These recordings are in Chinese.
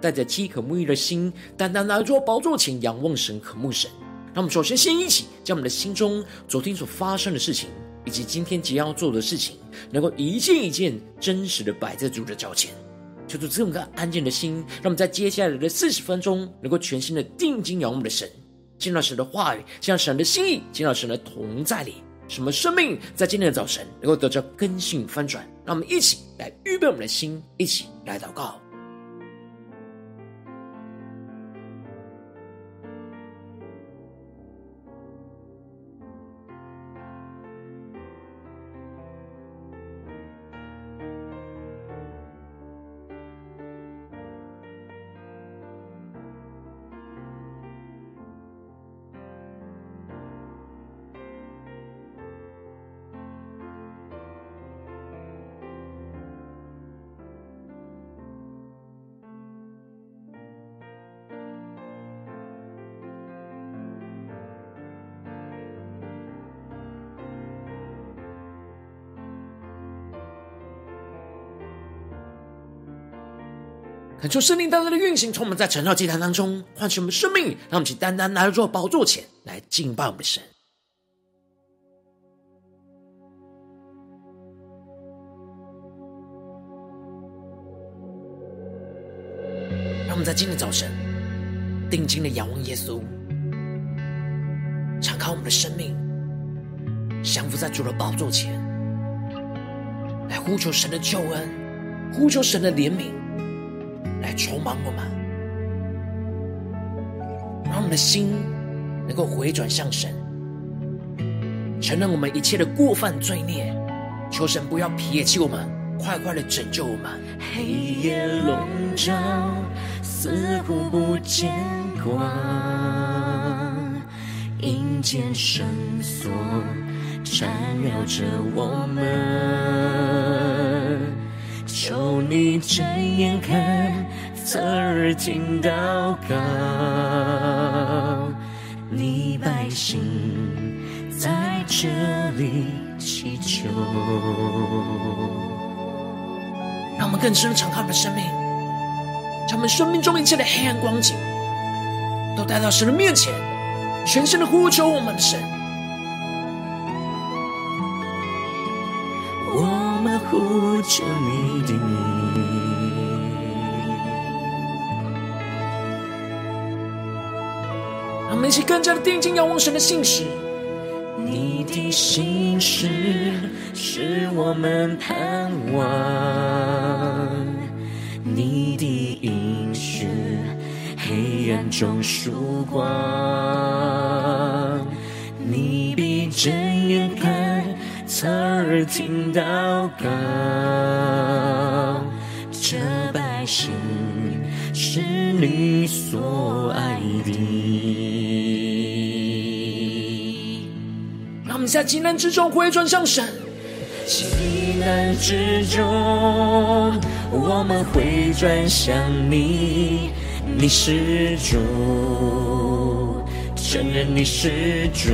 带着饥渴沐浴的心，单单来到宝座前仰望神、渴慕神。那我们首先先一起将我们的心中昨天所发生的事情，以及今天即将要做的事情，能够一件一件真实的摆在主的脚前，求主赐我们个安静的心，让我们在接下来的四十分钟，能够全心的定睛仰望的神，见到神的话语，见到神的心意，见到神的同在里，什么生命在今天的早晨能够得到更新翻转。让我们一起来预备我们的心，一起来祷告。恳求圣灵单单的运行，充满在晨祷祭坛当中，唤醒我们生命，让我们去单单来到宝座前来敬拜我们的神。让我们在今天早晨定睛的仰望耶稣，敞开我们的生命，降服在主的宝座前，来呼求神的救恩，呼求神的怜悯。来充满我们，让我们的心能够回转向神，承认我们一切的过犯罪孽，求神不要撇弃我们，快快的拯救我们。黑夜笼罩，似乎不见光，阴间绳索缠绕着我们，求你睁眼看。侧耳听祷告，你百姓在这里祈求。让我们更深的敞开我们的生命，将我们生命中一切的黑暗光景，都带到神的面前，全心的呼求我们的神。我们呼求你的名。们一起更加的定睛仰望神的信实，你的信实是我们盼望，你的应许黑暗中曙光，你闭着眼看，侧耳听祷告，这百姓是你所爱的。在急难之中回转向神，急难之中我们回转向你，你是主，承认你是主，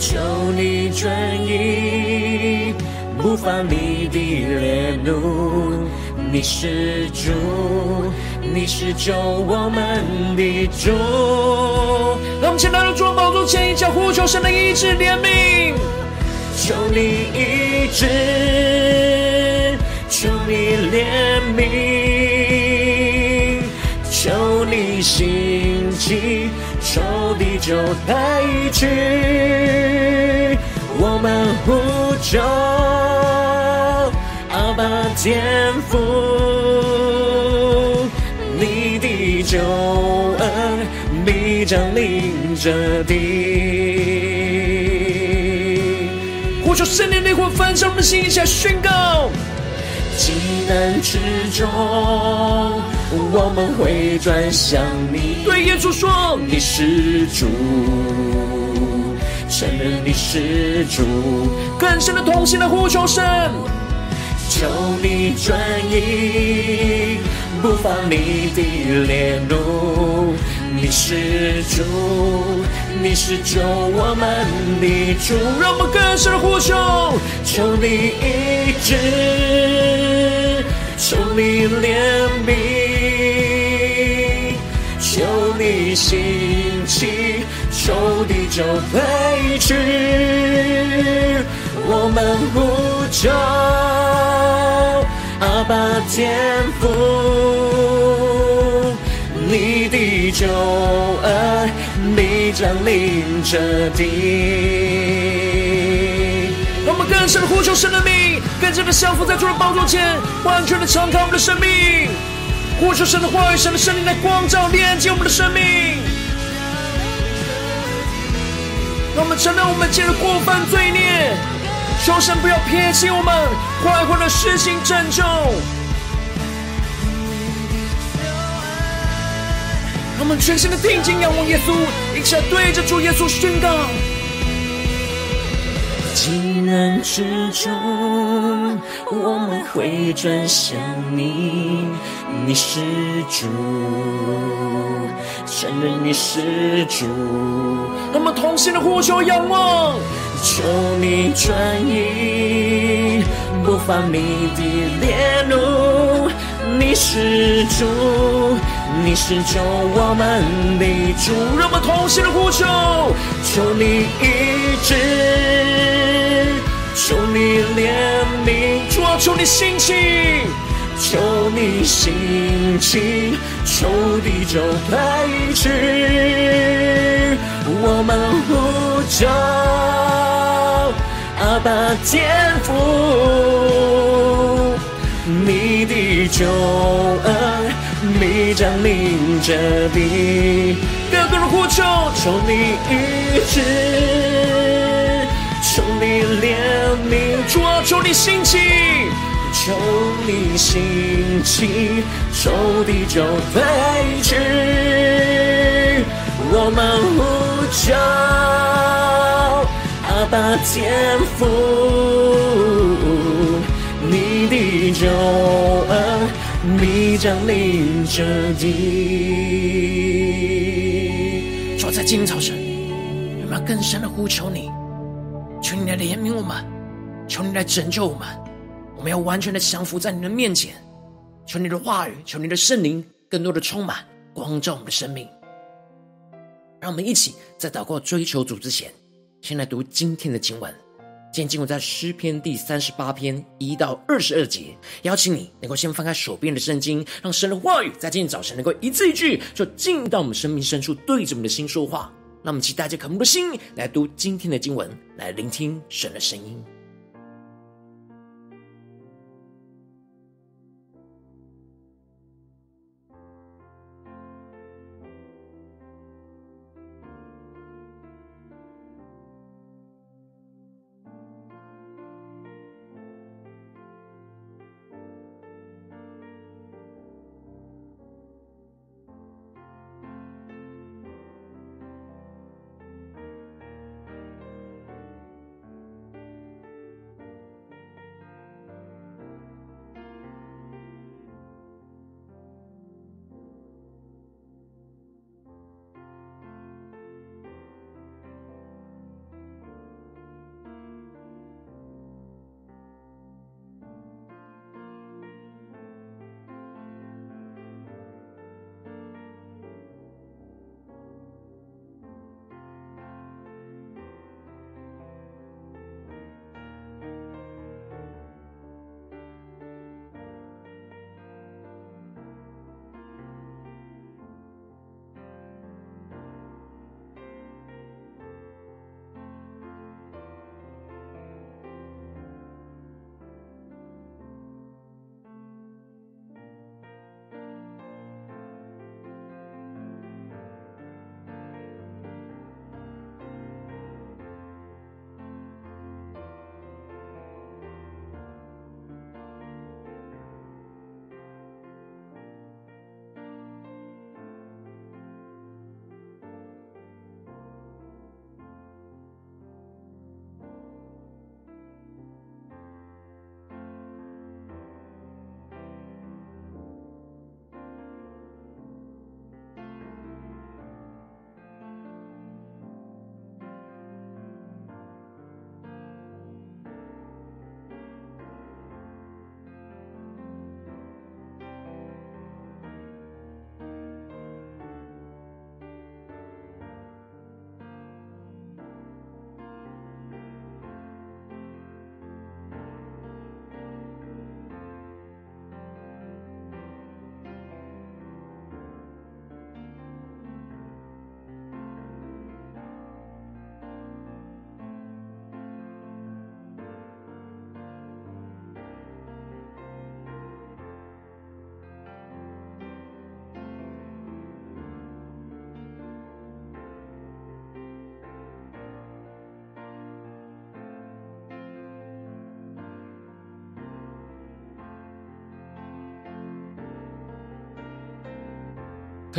求你转意，不发你的烈怒，你是主。你是救我们的主，让我们前来到主宝座前，一起呼求神的医治怜悯，求你医治，求你怜悯，求你兴起，仇敌就退去，我们呼求阿爸天父。救恩必降临这地，呼求圣灵的火焚烧我们的心，一起来宣告：急难之中，我们会转向你。对耶稣说，你是主，承认你是主，更深的同心的呼求神，求你转移，不发你的烈怒。你是主，你是救我们的主，让我们更深的呼求，求你医治，求你怜悯，求你兴起，求地就退去，我们呼求阿爸天父。你的救恩，你将领这地。让我们更深的呼求神的名，更加的降服在主的宝座前，完全的敞开我们的生命，呼求神的话语、神的圣灵来光照、连接我们的生命。让我们承认我们今日过犯罪孽，求神不要撇弃我们，快快的实行拯救。让我们全心的定睛仰望耶稣，一起来对着主耶稣宣告：急难之中，我们会转向你，你是主，承认你是主。让我们同心的呼求仰望，求你转移，不发你的烈怒，你是主。你是救我们的主，让我们同心的呼求，求你医治，求你怜悯，主啊，求你兴起，求你兴起，求地就退去，我们呼求阿爸天父，你的救恩。你将领着地，更多人呼求，求你医治，怜悯，主啊，求你兴起，求你兴起，仇敌就退去，我们呼求阿爸天父，你的救恩。必将领着地，说在今天早晨，有没有更深的呼求你？你来怜悯我们，求你来拯救我们。我们要完全的降服在你的面前。求你的话语，求你的圣灵，更多的充满光照我们的生命。让我们一起在祷告追求主之前，先来读今天的经文。今天经文在诗篇第三十八篇一到二十二节，邀请你能够先翻开手边的圣经，让神的话语在今天早晨能够一字一句，就进到我们生命深处，对着我们的心说话。那我们期待着渴慕的心来读今天的经文，来聆听神的声音。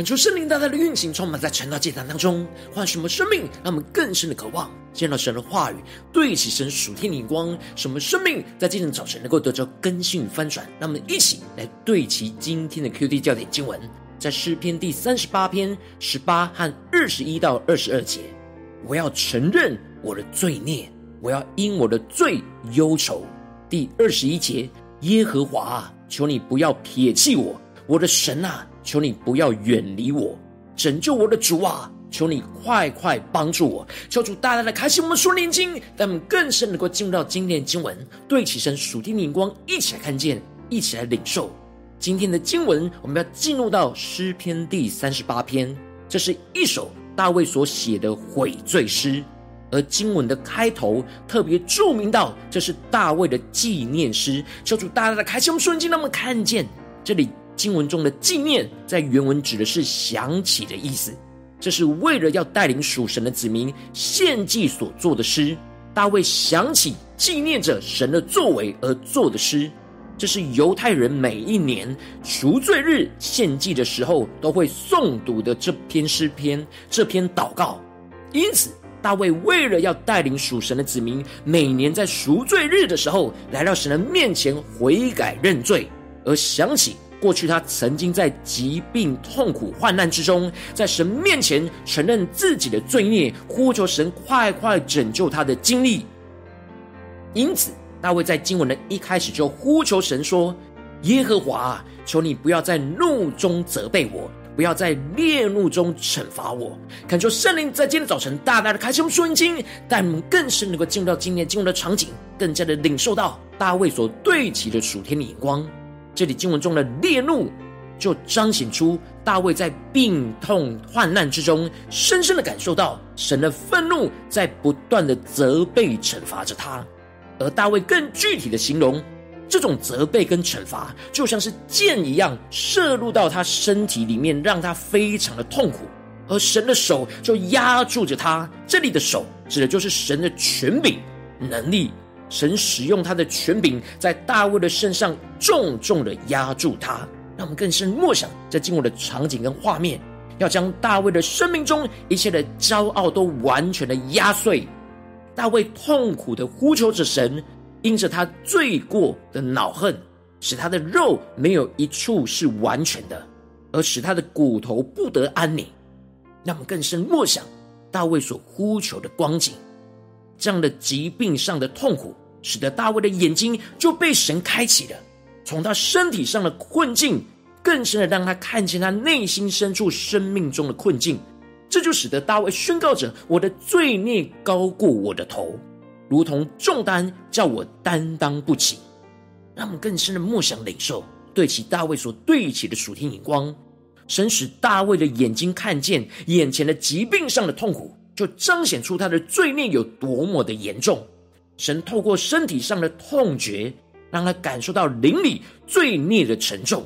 恳求圣灵大大的运行，充满在晨祷祭坛当中，唤什么生命，让我们更深的渴望见到神的话语，对齐神属天的眼光，什么生命在今天早晨能够得着更新与翻转。让我们一起来对齐今天的 QD 教点经文，在诗篇第三十八篇十八和二十一到二十二节。我要承认我的罪孽，我要因我的罪忧愁。第二十一节，耶和华啊，求你不要撇弃我，我的神啊。求你不要远离我，拯救我的主啊！求你快快帮助我，求主大大的开启我们属灵眼睛，让我们更深能够进入到今天的经文，对起身属天的眼光，一起来看见，一起来领受今天的经文。我们要进入到诗篇第三十八篇，这是一首大卫所写的悔罪诗，而经文的开头特别注明到，这是大卫的纪念诗。求主大大的开启我们属灵眼睛，让我们看见这里。经文中的纪念，在原文指的是想起的意思。这是为了要带领属神的子民献祭所做的诗。大卫想起纪念着神的作为而做的诗。这是犹太人每一年赎罪日献祭的时候都会诵读的这篇诗篇，这篇祷告。因此，大卫为了要带领属神的子民，每年在赎罪日的时候来到神的面前悔改认罪，而想起。过去他曾经在疾病、痛苦、患难之中，在神面前承认自己的罪孽，呼求神快快拯救他的经历。因此，大卫在经文的一开始就呼求神说：“耶和华，求你不要在怒中责备我，不要在烈怒中惩罚我。”恳求圣灵在今天早晨大大的开启我们属灵，带我们更深能够进入到今天经文的场景，更加的领受到大卫所对齐的属天的眼光。这里经文中的烈怒，就彰显出大卫在病痛患难之中，深深的感受到神的愤怒在不断的责备惩罚着他。而大卫更具体的形容，这种责备跟惩罚，就像是箭一样射入到他身体里面，让他非常的痛苦。而神的手就压住着他，这里的手指的就是神的权柄能力。神使用他的权柄，在大卫的身上重重的压住他，让我们更深默想这经文的场景跟画面，要将大卫的生命中一切的骄傲都完全的压碎。大卫痛苦的呼求着神，因着他罪过的恼恨，使他的肉没有一处是完全的，而使他的骨头不得安宁。让我们更深默想大卫所呼求的光景，这样的疾病上的痛苦。使得大卫的眼睛就被神开启了，从他身体上的困境，更深的让他看见他内心深处生命中的困境。这就使得大卫宣告着：“我的罪孽高过我的头，如同重担，叫我担当不起。”让我们更深的默想领受，对其大卫所对齐的属天眼光，神使大卫的眼睛看见眼前的疾病上的痛苦，就彰显出他的罪孽有多么的严重。神透过身体上的痛觉，让他感受到灵里罪孽的沉重，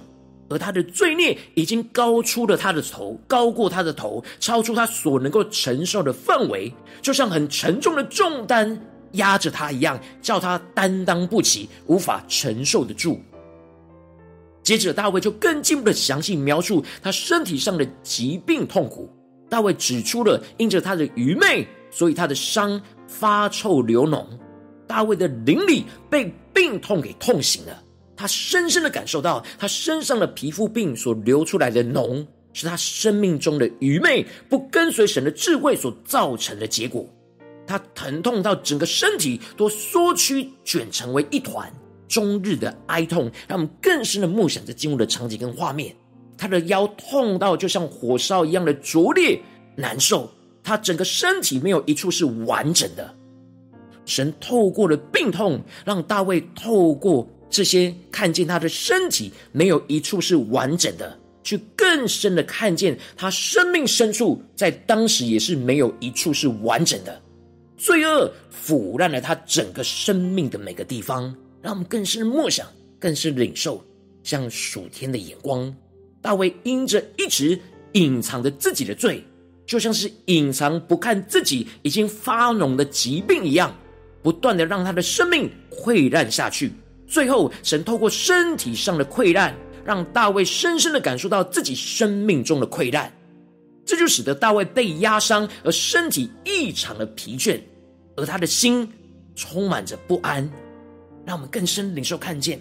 而他的罪孽已经高出了他的头，高过他的头，超出他所能够承受的范围，就像很沉重的重担压着他一样，叫他担当不起，无法承受得住。接着，大卫就更进一步的详细描述他身体上的疾病痛苦。大卫指出了，因着他的愚昧，所以他的伤发臭流脓。大卫的灵里被病痛给痛醒了，他深深的感受到他身上的皮肤病所流出来的脓，是他生命中的愚昧不跟随神的智慧所造成的结果。他疼痛到整个身体都缩曲卷成为一团，终日的哀痛让我们更深的默想着进入的场景跟画面。他的腰痛到就像火烧一样的灼烈难受，他整个身体没有一处是完整的。神透过了病痛，让大卫透过这些看见他的身体没有一处是完整的，去更深的看见他生命深处在当时也是没有一处是完整的。罪恶腐烂了他整个生命的每个地方，让我们更深的默想，更是领受像属天的眼光。大卫因着一直隐藏着自己的罪，就像是隐藏不看自己已经发脓的疾病一样。不断的让他的生命溃烂下去，最后神透过身体上的溃烂，让大卫深深的感受到自己生命中的溃烂，这就使得大卫被压伤，而身体异常的疲倦，而他的心充满着不安。让我们更深领受看见，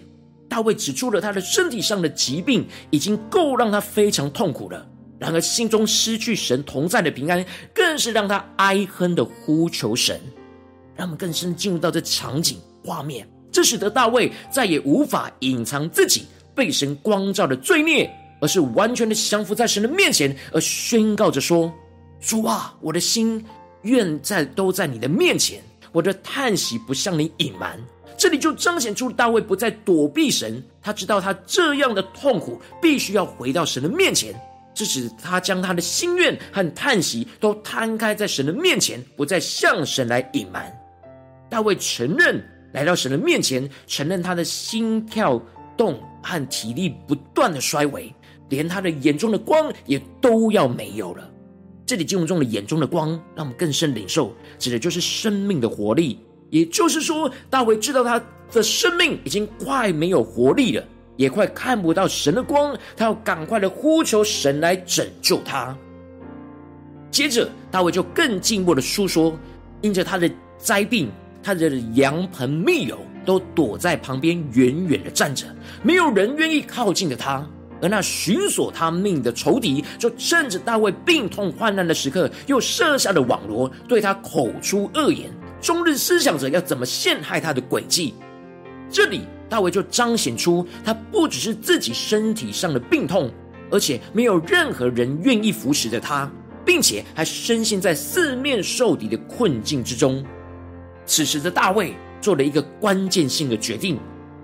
大卫指出了他的身体上的疾病已经够让他非常痛苦了，然而心中失去神同在的平安，更是让他哀哼的呼求神。让我们更深进入到这场景画面，这使得大卫再也无法隐藏自己被神光照的罪孽，而是完全的降服在神的面前，而宣告着说：“主啊，我的心愿在都在你的面前，我的叹息不向你隐瞒。”这里就彰显出大卫不再躲避神，他知道他这样的痛苦必须要回到神的面前，这使他将他的心愿和叹息都摊开在神的面前，不再向神来隐瞒。大卫承认来到神的面前，承认他的心跳动和体力不断的衰微，连他的眼中的光也都要没有了。这里经文中的眼中的光，让我们更深领受，指的就是生命的活力。也就是说，大卫知道他的生命已经快没有活力了，也快看不到神的光，他要赶快的呼求神来拯救他。接着，大卫就更进一步的诉说，因着他的灾病。他的羊朋密友都躲在旁边远远的站着，没有人愿意靠近着他。而那寻索他命的仇敌，就趁着大卫病痛患难的时刻，又设下了网罗，对他口出恶言，终日思想着要怎么陷害他的诡计。这里大卫就彰显出，他不只是自己身体上的病痛，而且没有任何人愿意扶持着他，并且还深陷在四面受敌的困境之中。此时的大卫做了一个关键性的决定，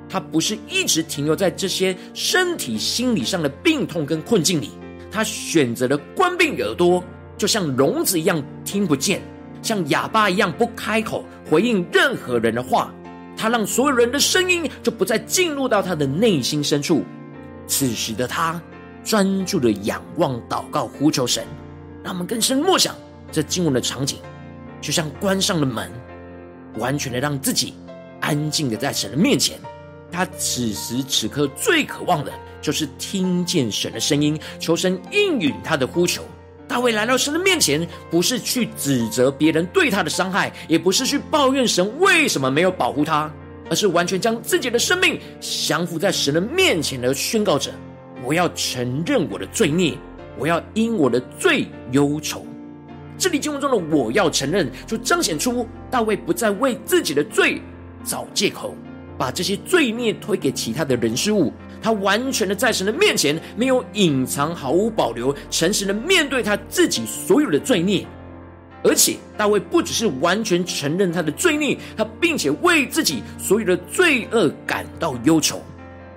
他不是一直停留在这些身体、心理上的病痛跟困境里，他选择了关闭耳朵，就像聋子一样听不见，像哑巴一样不开口回应任何人的话。他让所有人的声音就不再进入到他的内心深处。此时的他专注的仰望、祷告、呼求神。让我们更深默想这经文的场景，就像关上了门。完全的让自己安静的在神的面前，他此时此刻最渴望的就是听见神的声音，求神应允他的呼求。大卫来到神的面前，不是去指责别人对他的伤害，也不是去抱怨神为什么没有保护他，而是完全将自己的生命降服在神的面前，而宣告着：我要承认我的罪孽，我要因我的罪忧愁。这里经文中的“我要承认”，就彰显出大卫不再为自己的罪找借口，把这些罪孽推给其他的人事物。他完全的在神的面前，没有隐藏，毫无保留，诚实的面对他自己所有的罪孽。而且，大卫不只是完全承认他的罪孽，他并且为自己所有的罪恶感到忧愁。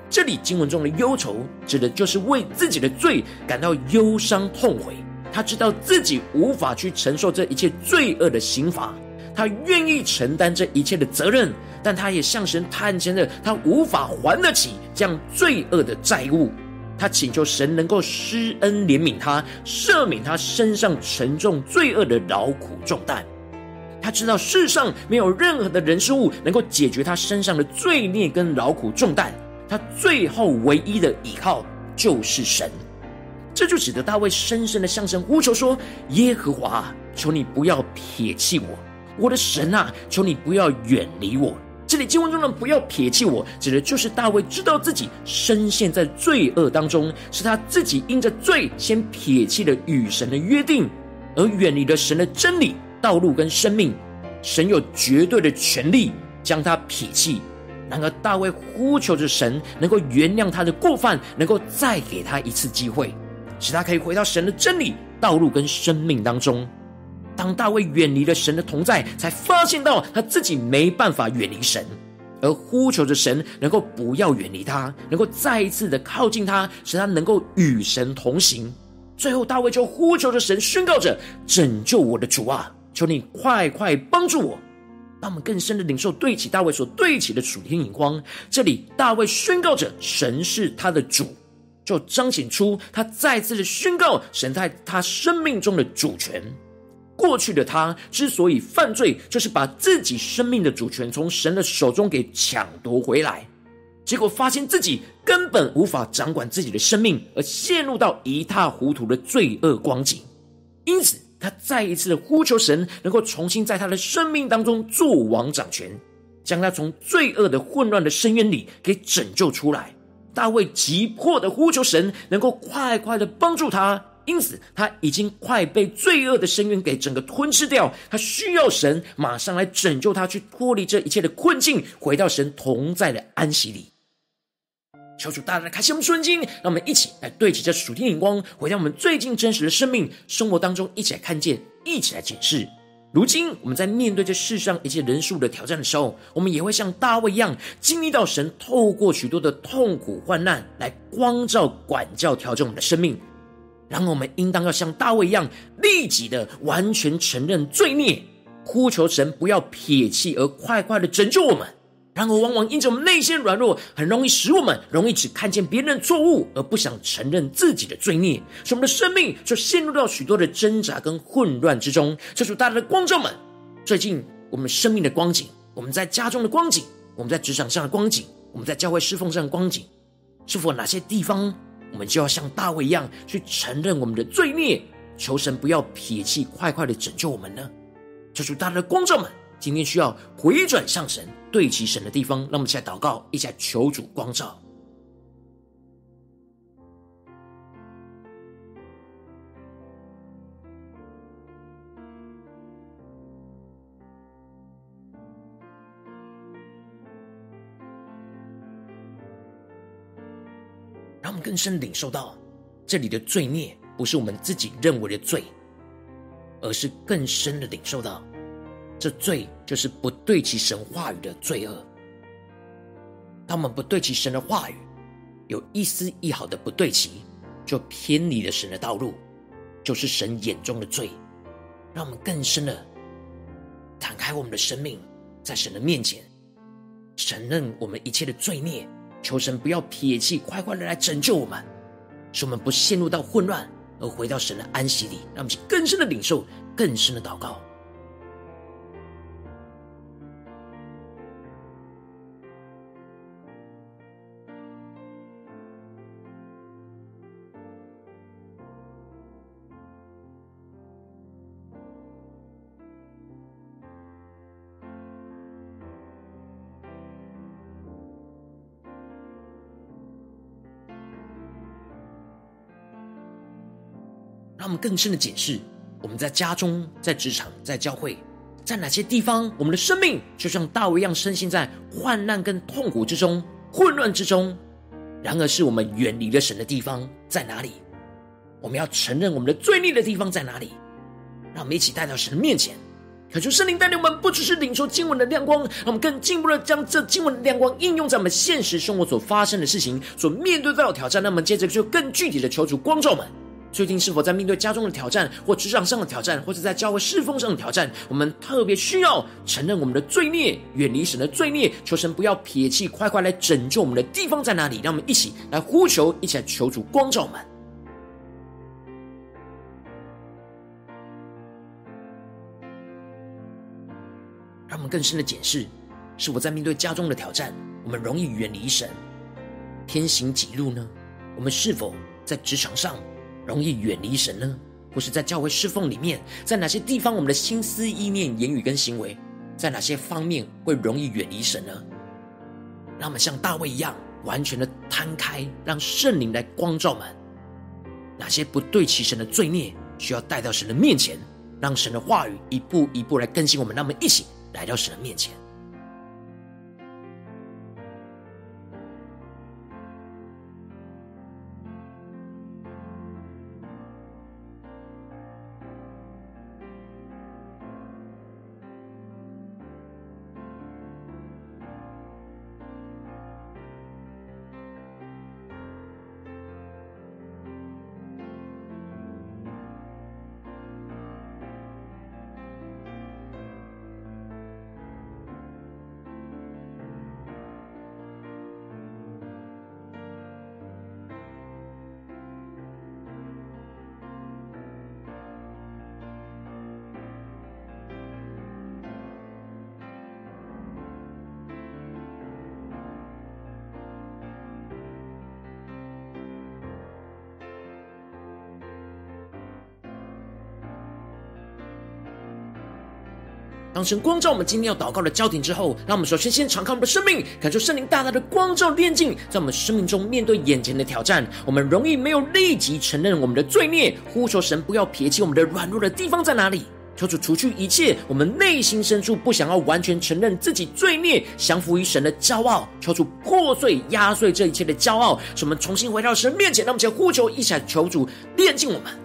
这里经文中的忧愁，指的就是为自己的罪感到忧伤痛悔。他知道自己无法去承受这一切罪恶的刑罚，他愿意承担这一切的责任，但他也向神坦诚了他无法还得起这样罪恶的债务。他请求神能够施恩怜悯他，赦免他身上沉重罪恶的劳苦重担。他知道世上没有任何的人事物能够解决他身上的罪孽跟劳苦重担，他最后唯一的依靠就是神。这就使得大卫深深的向神呼求说：“耶和华，求你不要撇弃我，我的神啊，求你不要远离我。”这里经文中的“不要撇弃我”，指的就是大卫知道自己深陷在罪恶当中，是他自己因着罪先撇弃了与神的约定，而远离了神的真理、道路跟生命。神有绝对的权利将他撇弃，然而大卫呼求着神能够原谅他的过犯，能够再给他一次机会。使他可以回到神的真理、道路跟生命当中。当大卫远离了神的同在，才发现到他自己没办法远离神，而呼求着神能够不要远离他，能够再一次的靠近他，使他能够与神同行。最后，大卫就呼求着神，宣告着：“拯救我的主啊，求你快快帮助我。”让我们更深的领受对齐大卫所对齐的主天眼光。这里，大卫宣告着神是他的主。就彰显出他再次的宣告神在他生命中的主权。过去的他之所以犯罪，就是把自己生命的主权从神的手中给抢夺回来。结果发现自己根本无法掌管自己的生命，而陷入到一塌糊涂的罪恶光景。因此，他再一次的呼求神，能够重新在他的生命当中做王掌权，将他从罪恶的混乱的深渊里给拯救出来。大卫急迫的呼求神，能够快快的帮助他。因此，他已经快被罪恶的深渊给整个吞噬掉。他需要神马上来拯救他，去脱离这一切的困境，回到神同在的安息里。求主大大开启我们顺经，让我们一起来对齐这属天眼光，回到我们最近真实的生命生活当中，一起来看见，一起来检视。如今我们在面对这世上一切人数的挑战的时候，我们也会像大卫一样，经历到神透过许多的痛苦患难来光照、管教、调整我们的生命。然后我们应当要像大卫一样，立即的完全承认罪孽，呼求神不要撇弃，而快快的拯救我们。然而，往往因着我们内心软弱，很容易使我们容易只看见别人的错误，而不想承认自己的罪孽，使我们的生命就陷入到许多的挣扎跟混乱之中。这主大大的光照们，最近我们生命的光景，我们在家中的光景，我们在职场上的光景，我们在教会侍奉上的光景，是否哪些地方，我们就要像大卫一样去承认我们的罪孽，求神不要撇弃，快快的拯救我们呢？这主大大的光照们。今天需要回转向神、对齐神的地方，让我们一起来祷告，一起来求主光照。让我们更深领受到，这里的罪孽不是我们自己认为的罪，而是更深的领受到。这罪就是不对齐神话语的罪恶。当我们不对齐神的话语，有一丝一毫的不对齐，就偏离了神的道路，就是神眼中的罪。让我们更深的敞开我们的生命，在神的面前承认我们一切的罪孽，求神不要撇弃，快快的来拯救我们，使我们不陷入到混乱，而回到神的安息里。让我们更深的领受，更深的祷告。让我们更深的检视，我们在家中、在职场、在教会，在哪些地方，我们的生命就像大卫一样，深陷在患难跟痛苦之中、混乱之中。然而，是我们远离了神的地方在哪里？我们要承认我们的罪孽的地方在哪里？让我们一起带到神的面前，恳求圣灵带领我们，不只是领受经文的亮光，让我们更进一步的将这经文的亮光应用在我们现实生活所发生的事情、所面对到的挑战。那么，接着就更具体的求主光照们。最近是否在面对家中的挑战，或职场上的挑战，或者在教会侍奉上的挑战？我们特别需要承认我们的罪孽，远离神的罪孽，求神不要撇弃，快快来拯救我们的地方在哪里？让我们一起来呼求，一起来求主光照我们，让我们更深的检视：是否在面对家中的挑战，我们容易远离神，天行己路呢？我们是否在职场上？容易远离神呢？或是在教会侍奉里面，在哪些地方我们的心思意念、言语跟行为，在哪些方面会容易远离神呢？让我们像大卫一样，完全的摊开，让圣灵来光照们。哪些不对齐神的罪孽，需要带到神的面前，让神的话语一步一步来更新我们。让我们一起来到神的面前。神光照我们今天要祷告的焦点之后，让我们首先先敞开我们的生命，感受圣灵大大的光照炼净，在我们生命中面对眼前的挑战，我们容易没有立即承认我们的罪孽，呼求神不要撇弃我们的软弱的地方在哪里。求主除去一切我们内心深处不想要完全承认自己罪孽、降服于神的骄傲。求主破碎、压碎这一切的骄傲，使我们重新回到神面前。让我们先呼求，一下求主炼净我们。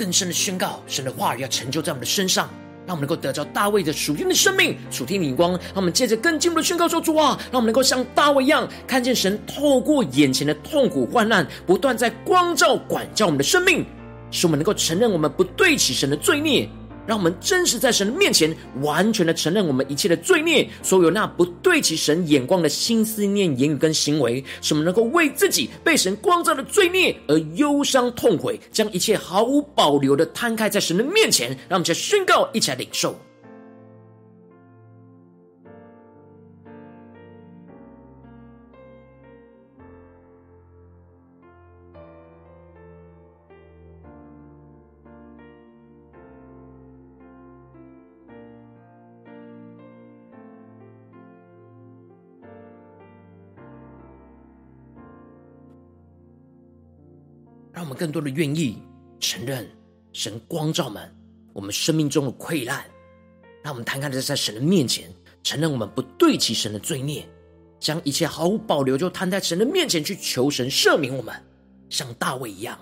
更深的宣告，神的话语要成就在我们的身上，让我们能够得着大卫的属天的生命、属天的眼光。让我们借着更进一步的宣告说：“主啊，让我们能够像大卫一样，看见神透过眼前的痛苦患难，不断在光照管教我们的生命，使我们能够承认我们不对起神的罪孽。”让我们真实在神的面前，完全的承认我们一切的罪孽，所有那不对其神眼光的心思念、言语跟行为，什么能够为自己被神光照的罪孽而忧伤痛悔，将一切毫无保留的摊开在神的面前。让我们在宣告，一起来领受。让我们更多的愿意承认神光照们我们生命中的溃烂，让我们摊开的在神的面前，承认我们不对齐神的罪孽，将一切毫无保留就摊在神的面前去求神赦免我们，像大卫一样。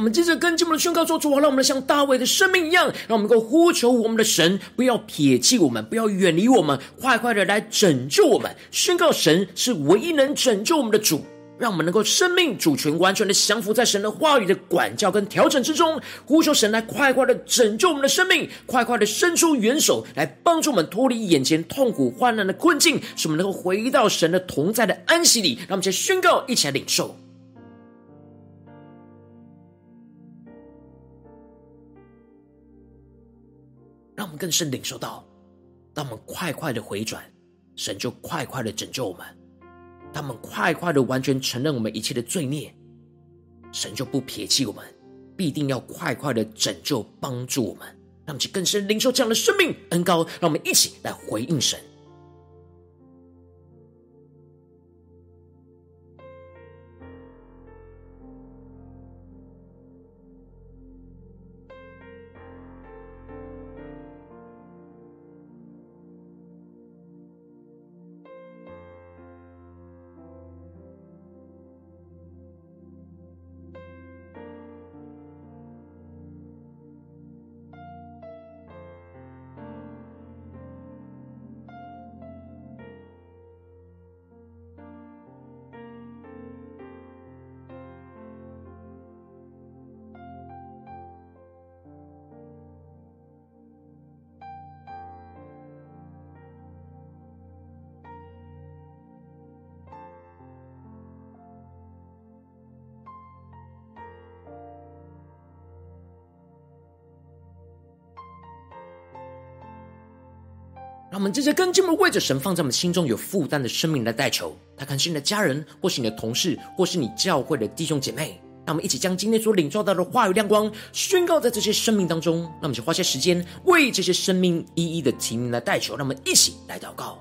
我们接着跟进我们的宣告说：主啊，让我们像大卫的生命一样，让我们能够呼求我们的神，不要撇弃我们，不要远离我们，快快的来拯救我们。宣告神是唯一能拯救我们的主，让我们能够生命主权完全的降服在神的话语的管教跟调整之中，呼求神来快快的拯救我们的生命，快快的伸出援手来帮助我们脱离眼前痛苦患难的困境，使我们能够回到神的同在的安息里。让我们先宣告，一起来领受。更是领受到，当我们快快的回转，神就快快的拯救我们；当我们快快的完全承认我们一切的罪孽，神就不撇弃我们，必定要快快的拯救帮助我们。让其更深领受这样的生命恩高，让我们一起来回应神。让我们这些跟进，我们为着神放在我们心中有负担的生命来代求。他看是你的家人，或是你的同事，或是你教会的弟兄姐妹。让我们一起将今天所领受到的话语亮光宣告在这些生命当中。那我们就花些时间为这些生命一一的提名来代求。让我们一起来祷告。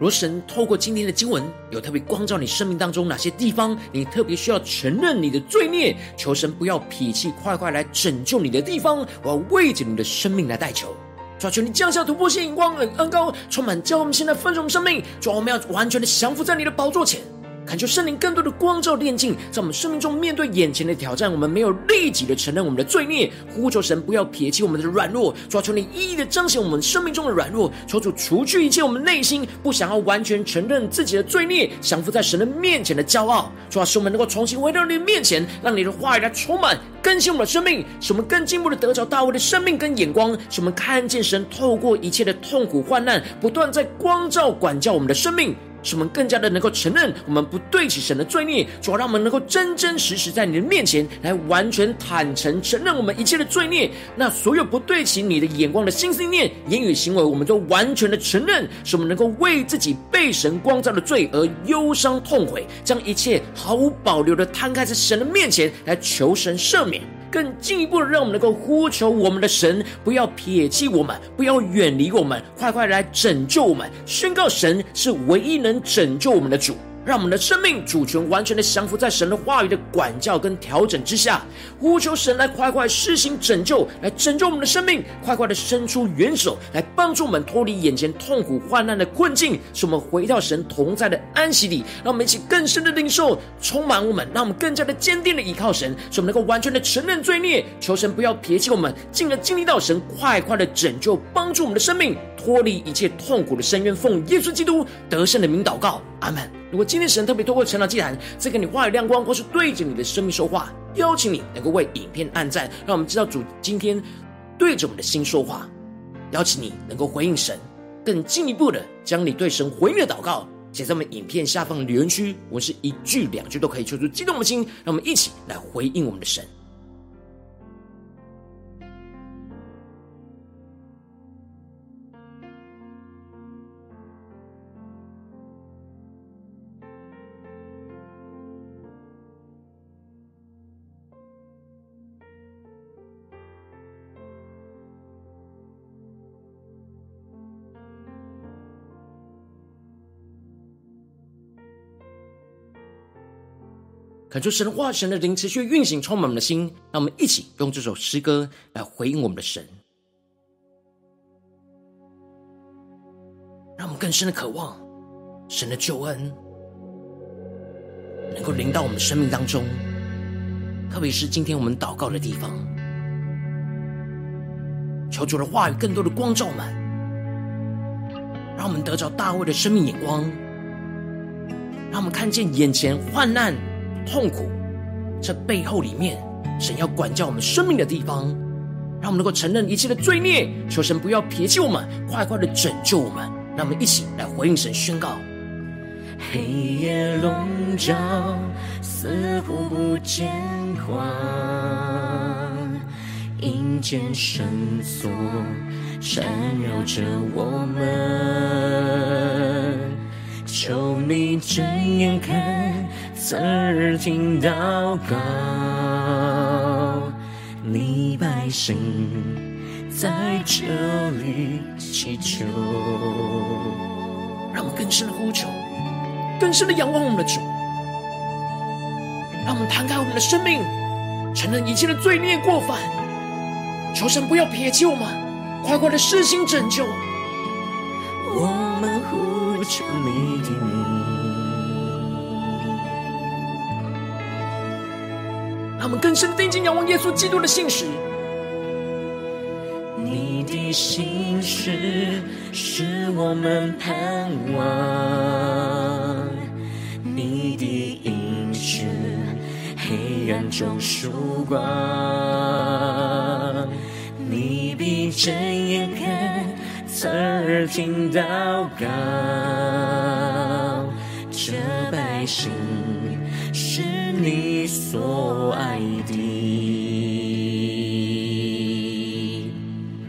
若神透过今天的经文，有特别光照你生命当中哪些地方，你特别需要承认你的罪孽，求神不要脾气快快来拯救你的地方，我要为着你的生命来代求。主，求你降下突破性眼光，恩恩膏，充满叫我们现在丰盛生命。主，我们要完全的降服在你的宝座前。恳求圣灵更多的光照炼净，在我们生命中面对眼前的挑战，我们没有立即的承认我们的罪孽，呼求神不要撇弃我们的软弱。主啊，求你一一的彰显我们生命中的软弱，求主除去一切我们内心不想要完全承认自己的罪孽，降服在神的面前的骄傲。主啊，使我们能够重新回到你的面前，让你的话语来充满更新我们的生命，使我们更进一步的得着大卫的生命跟眼光，使我们看见神透过一切的痛苦患难，不断在光照管教我们的生命。使我们更加的能够承认我们不对起神的罪孽，主要让我们能够真真实实在你的面前来完全坦诚承认我们一切的罪孽。那所有不对起你的眼光的心思念、言语行为，我们都完全的承认，使我们能够为自己被神光照的罪而忧伤痛悔，将一切毫无保留的摊开在神的面前来求神赦免。更进一步的，让我们能够呼求我们的神，不要撇弃我们，不要远离我们，快快来拯救我们，宣告神是唯一能拯救我们的主。让我们的生命主权完全的降服在神的话语的管教跟调整之下，呼求神来快快施行拯救，来拯救我们的生命，快快的伸出援手来帮助我们脱离眼前痛苦患难的困境，使我们回到神同在的安息里。让我们一起更深的领受充满我们，让我们更加的坚定的依靠神，使我们能够完全的承认罪孽，求神不要撇弃我们，进而经历到神快快的拯救，帮助我们的生命脱离一切痛苦的深渊。奉耶稣基督得胜的名祷告，阿门。如果今天神特别透过成长祭坛，在给你话语亮光，或是对着你的生命说话，邀请你能够为影片按赞，让我们知道主今天对着我们的心说话。邀请你能够回应神，更进一步的将你对神回应的祷告写在我们影片下方的留言区，我是一句两句都可以，求出激动的心，让我们一起来回应我们的神。恳求神的话、神的灵持续运行，充满我们的心。让我们一起用这首诗歌来回应我们的神，让我们更深的渴望神的救恩能够临到我们生命当中。特别是今天我们祷告的地方，求主的话语更多的光照满，让我们得着大卫的生命眼光，让我们看见眼前患难。痛苦，这背后里面，神要管教我们生命的地方，让我们能够承认一切的罪孽，求神不要撇弃我们，快快的拯救我们。让我们一起来回应神，宣告：黑夜笼罩，似乎不见光，阴间绳索缠绕着我们，求你睁眼看。侧耳听祷告，你百姓在这里祈求。让我们更深的呼求，更深的仰望我们的主。让我们摊开我们的生命，承认一切的罪孽过犯，求神不要撇弃我们，快快的施行拯救。我们呼求你的名。他们更深定睛仰望耶稣基督的信实。你的信实是我们盼望，你的应许黑暗中曙光。你闭着眼看，侧耳听祷告，这百姓。你所爱的，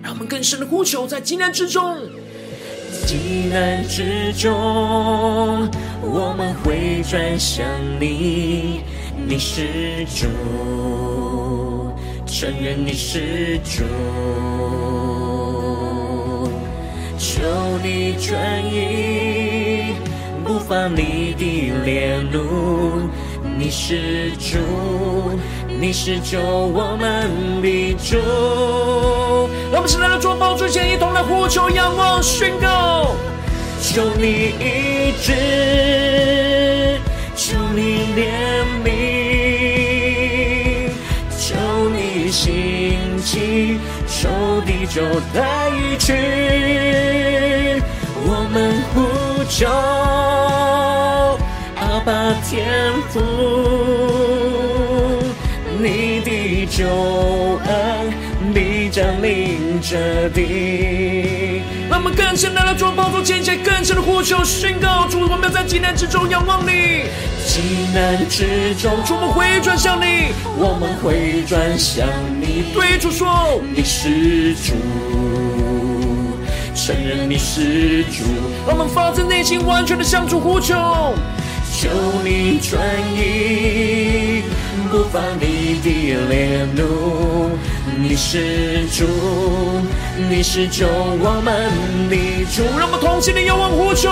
让我们更深的呼求，在急难之中，急难之中，我们会转向你，你是主，承认你是主，求你转意。不发你的烈怒。你是主，你是救我们的主。让我们现在来做宝座前，一同来呼求、仰望、宣告。求你医治，求你怜悯，求你兴起，仇敌就退去。我们呼求爸天赋，你的救恩必将临这地。让我们更深的来做宝座前，且更深的呼求宣告：主，我们要在急难之中仰望你。急难之中，主，我们回转向你，我们回转向你。对主说，你是主，承认你是主。让我们发自内心完全的向主呼求，求你转意，不发你的烈怒。你是主，你是救我们的主。让我们同心的仰望呼求，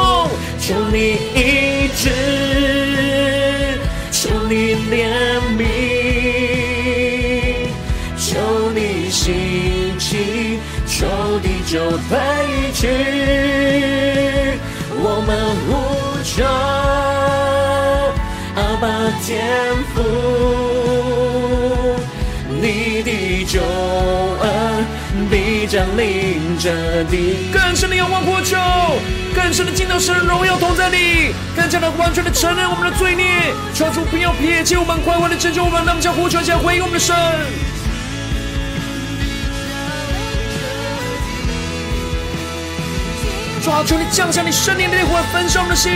求你医治，求你怜悯，求你兴起，仇敌就退去。我们呼求爸天父。你的救恩必将临这地，更深的仰望呼求，更深的敬到神荣耀同在里，更加的完全的承认我们的罪孽，求主不要撇弃我们，快快的拯救我们，让我们将呼求下回应我们的神。主啊，求你降下你圣灵的烈火，焚烧我们的心，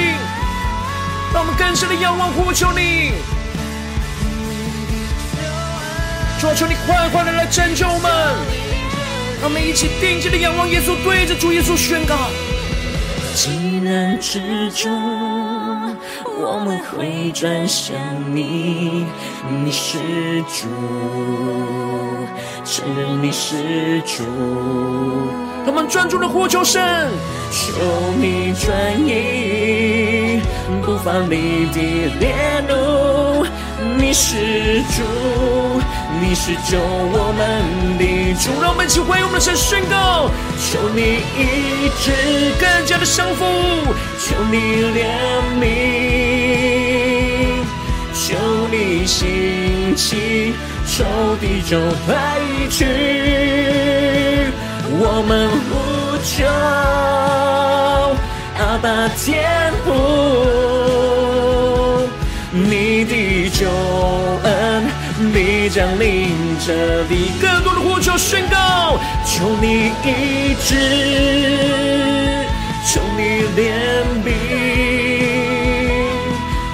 让我们更深的仰望呼求你。主啊，求你快快的来拯救我们，让我们一起定睛的仰望耶稣，对着主耶稣宣告：急难之中，我们会转向你，你是主，承认你是主。他们专注的呼求神，求你转意，不发你的烈怒。你是主，你是救我们的主。让我们一起为我们的神宣告：求你医治，更加的降服；求你怜悯，求你兴起，仇敌就退去。我们呼求阿爸天父。你的救恩必将临这里，更多的呼求宣告，求你医治，求你怜悯，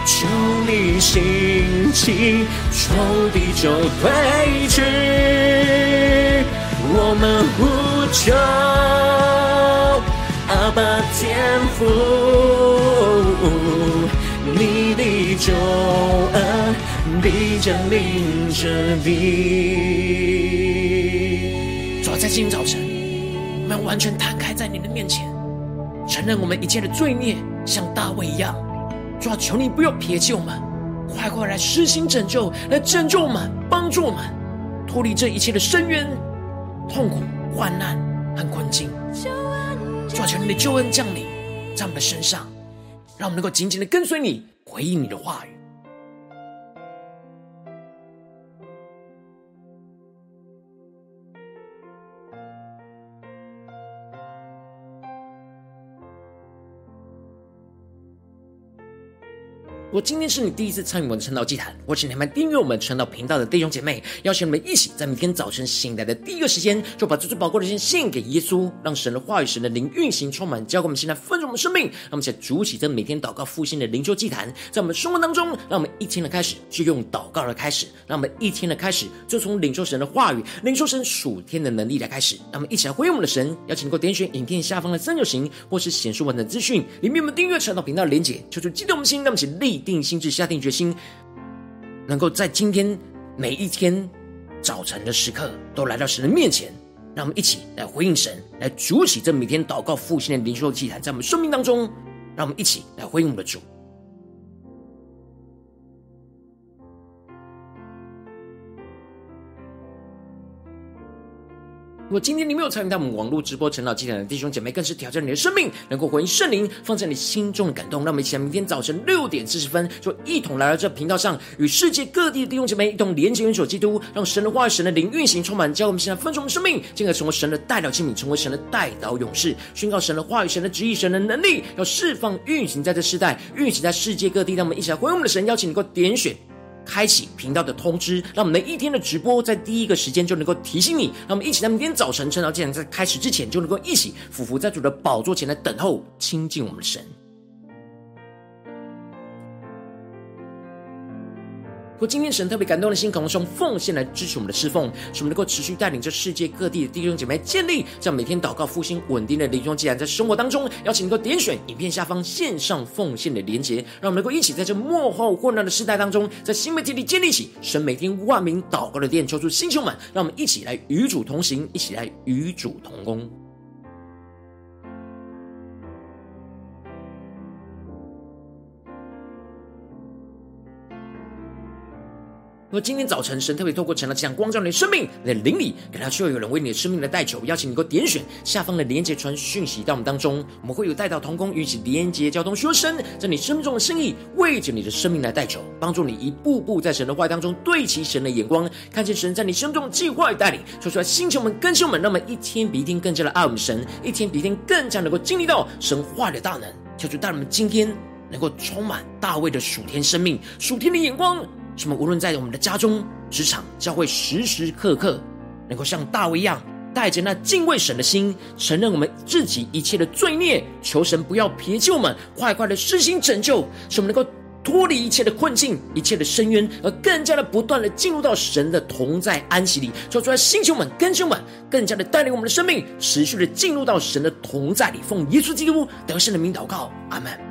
求你兴起，仇敌就退去。我们呼求阿爸天父。你的救恩必将临这地。主啊，在今天早晨，我们要完全摊开在你的面前，承认我们一切的罪孽，像大卫一样。主啊，求你不要撇弃我们，快快来施行拯救，来拯救我们，帮助我们脱离这一切的深渊、痛苦、患难和困境。主啊，求你的救恩降临在我们的身上。让我们能够紧紧的跟随你，回应你的话语。如果今天是你第一次参与我们的晨祷祭坛，或请你们订阅我们晨祷频道的弟兄姐妹，邀请你们一起在每天早晨醒来的第一个时间，就把最最宝贵的时间献给耶稣，让神的话语、神的灵运行充满，交给我们现在丰盛我们生命。让我们一起筑起这每天祷告复兴的灵修祭坛，在我们生活当中，让我们一天的开始就用祷告的开始，让我们一天的开始就从领受神的话语、领受神属天的能力来开始。让我们一起来回应我们的神，邀请你给我点选影片下方的三角形，或是显示完整资讯里面我们订阅晨祷频道的连结，求主激动我们心，让我们一起立一定心智，下定决心，能够在今天每一天早晨的时刻，都来到神的面前，让我们一起来回应神，来主起这每天祷告复兴的灵修祭坛，在我们生命当中让我们一起来回应我们的主。如果今天你没有参与到我们网络直播成长祭坛的弟兄姐妹，更是挑战你的生命，能够回应圣灵放在你心中的感动。让我们一起来，明天早晨六点四十分，就一同来到这频道上，与世界各地的弟兄姐妹一同连接、元首基督，让神的话语、神的灵运行充满，教我们现在分盛的生命，进而成为神的代表器皿，成为神的代祷勇士，宣告神的话语、神的旨意、神的能力，要释放运行在这世代，运行在世界各地。让我们一起来回应我们的神，邀请你能够点选。开启频道的通知，让我们的一天的直播在第一个时间就能够提醒你。让我们一起在明天早晨，趁到既然在开始之前，就能够一起俯伏在主的宝座前来等候亲近我们的神。果今天神特别感动的心，可能是用奉献来支持我们的侍奉，使我们能够持续带领着世界各地的弟兄姐妹建立这样每天祷告复兴稳定的灵中，既然在生活当中，邀请能够点选影片下方线上奉献的连结，让我们能够一起在这幕后混乱的时代当中，在新媒体里建立起神每天万名祷告的殿，抽出星球们，让我们一起来与主同行，一起来与主同工。那么今天早晨，神特别透过成了这样光照你的生命，你的灵里，感到需要有人为你的生命来代求，邀请你能够点选下方的连接传讯息到我们当中，我们会有带到同工与其连接交通，学生在你生命中的心意，为着你的生命来代求，帮助你一步步在神的话当中对齐神的眼光，看见神在你生命中的计划与带领，说出来星球们更新我们，让我们一天比一天更加的爱我们神，一天比一天更加能够经历到神话的大能，求主带我们今天能够充满大卫的属天生命，属天的眼光。什么？无论在我们的家中、职场、教会，时时刻刻能够像大卫一样，带着那敬畏神的心，承认我们自己一切的罪孽，求神不要撇弃我们，快快的施行拯救，使我们能够脱离一切的困境、一切的深渊，而更加的不断的进入到神的同在安息里。说出来，星球们、更新们，更加的带领我们的生命，持续的进入到神的同在里。奉耶稣基督得胜的名祷告，阿门。